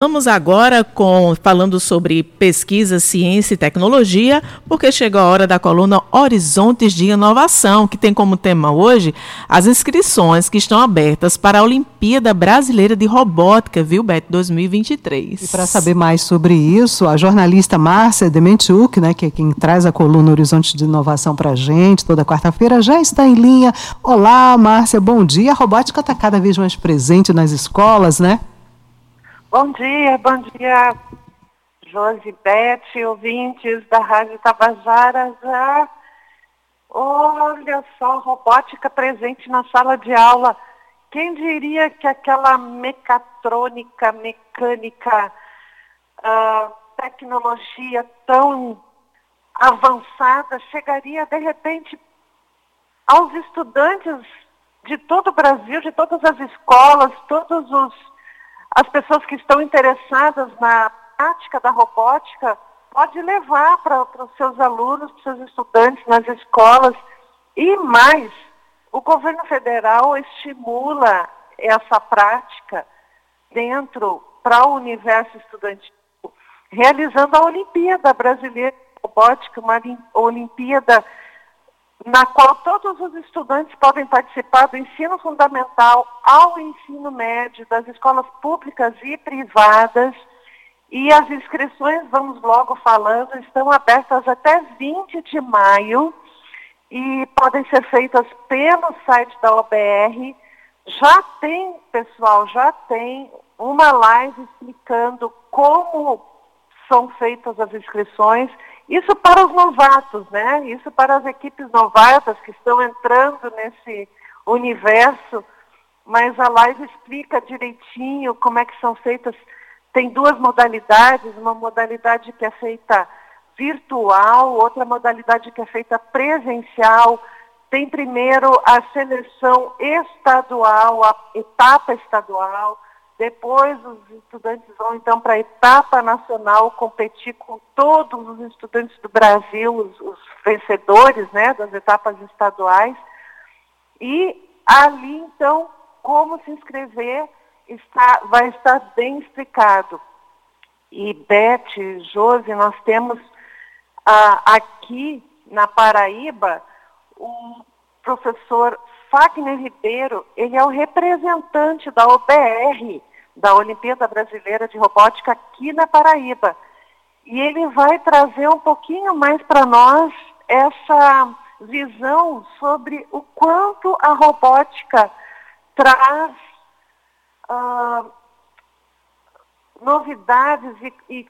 Vamos agora com falando sobre pesquisa, ciência e tecnologia, porque chegou a hora da coluna Horizontes de Inovação, que tem como tema hoje as inscrições que estão abertas para a Olimpíada Brasileira de Robótica, viu, Beto, 2023. E para saber mais sobre isso, a jornalista Márcia Dementiuk, né, que é quem traz a coluna Horizontes de Inovação para a gente toda quarta-feira, já está em linha. Olá, Márcia, bom dia. A robótica está cada vez mais presente nas escolas, né? Bom dia, bom dia, Josi Bete, ouvintes da Rádio Tabajara. Já, olha só, robótica presente na sala de aula. Quem diria que aquela mecatrônica, mecânica, uh, tecnologia tão avançada chegaria de repente aos estudantes de todo o Brasil, de todas as escolas, todos os as pessoas que estão interessadas na prática da robótica pode levar para os seus alunos, para os seus estudantes nas escolas. E mais, o governo federal estimula essa prática dentro para o universo estudantil, realizando a Olimpíada Brasileira Robótica, uma Olimpíada na qual todos os estudantes podem participar do ensino fundamental ao ensino médio, das escolas públicas e privadas. E as inscrições, vamos logo falando, estão abertas até 20 de maio e podem ser feitas pelo site da OBR. Já tem, pessoal, já tem uma live explicando como são feitas as inscrições isso para os novatos, né? Isso para as equipes novatas que estão entrando nesse universo. Mas a live explica direitinho como é que são feitas. Tem duas modalidades, uma modalidade que é feita virtual, outra modalidade que é feita presencial. Tem primeiro a seleção estadual, a etapa estadual depois os estudantes vão então para a etapa nacional competir com todos os estudantes do Brasil, os, os vencedores né, das etapas estaduais. E ali então como se inscrever está, vai estar bem explicado. E Beth, Josi, nós temos ah, aqui na Paraíba o professor Fagner Ribeiro, ele é o representante da OBR da Olimpíada Brasileira de Robótica aqui na Paraíba. E ele vai trazer um pouquinho mais para nós essa visão sobre o quanto a robótica traz uh, novidades e, e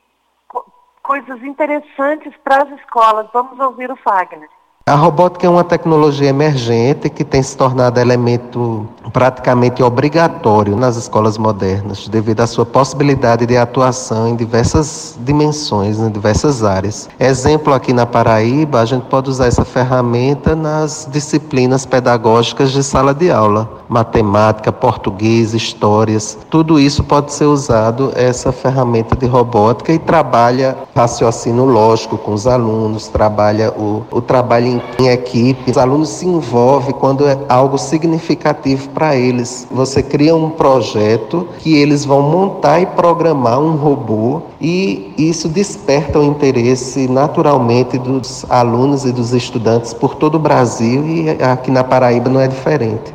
coisas interessantes para as escolas. Vamos ouvir o Fagner. A robótica é uma tecnologia emergente que tem se tornado elemento praticamente obrigatório nas escolas modernas, devido à sua possibilidade de atuação em diversas dimensões, em diversas áreas. Exemplo aqui na Paraíba, a gente pode usar essa ferramenta nas disciplinas pedagógicas de sala de aula, matemática, português, histórias. Tudo isso pode ser usado essa ferramenta de robótica e trabalha raciocínio lógico com os alunos, trabalha o, o trabalho em em equipe, os alunos se envolvem quando é algo significativo para eles. Você cria um projeto que eles vão montar e programar um robô e isso desperta o interesse naturalmente dos alunos e dos estudantes por todo o Brasil e aqui na Paraíba não é diferente.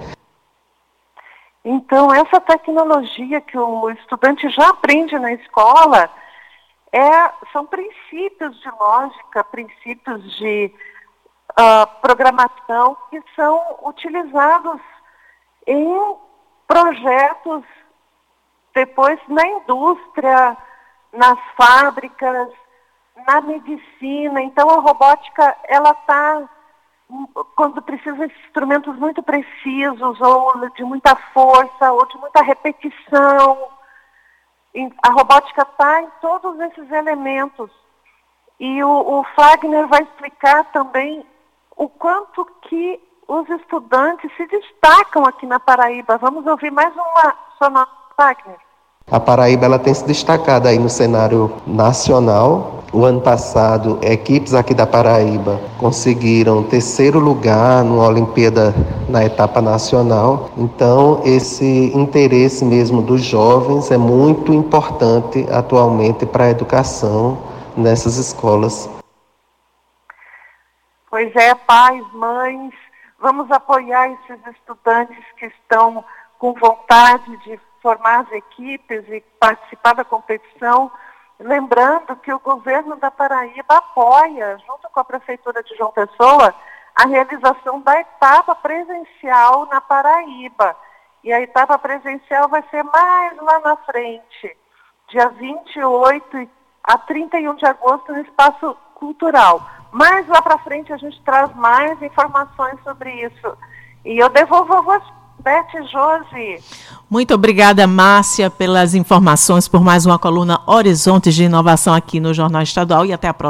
Então, essa tecnologia que o estudante já aprende na escola é, são princípios de lógica, princípios de uh, programação que são utilizados projetos depois na indústria, nas fábricas, na medicina. Então a robótica ela está quando precisa de instrumentos muito precisos ou de muita força ou de muita repetição. A robótica está em todos esses elementos. E o, o Fagner vai explicar também o quanto que os estudantes se destacam aqui na Paraíba. Vamos ouvir mais uma sonora, Wagner. A Paraíba ela tem se destacado aí no cenário nacional O ano passado, equipes aqui da Paraíba conseguiram terceiro lugar numa Olimpíada na etapa nacional. Então, esse interesse mesmo dos jovens é muito importante atualmente para a educação nessas escolas. Pois é, pais, mães, vamos apoiar esses estudantes que estão com vontade de formar as equipes e participar da competição. Lembrando que o governo da Paraíba apoia, junto com a Prefeitura de João Pessoa, a realização da etapa presencial na Paraíba. E a etapa presencial vai ser mais lá na frente, dia 28 a 31 de agosto, no Espaço Cultural. Mais lá para frente a gente traz mais informações sobre isso. E eu devolvo a você, Beth Josi. Muito obrigada, Márcia, pelas informações, por mais uma coluna Horizontes de Inovação aqui no Jornal Estadual e até a próxima.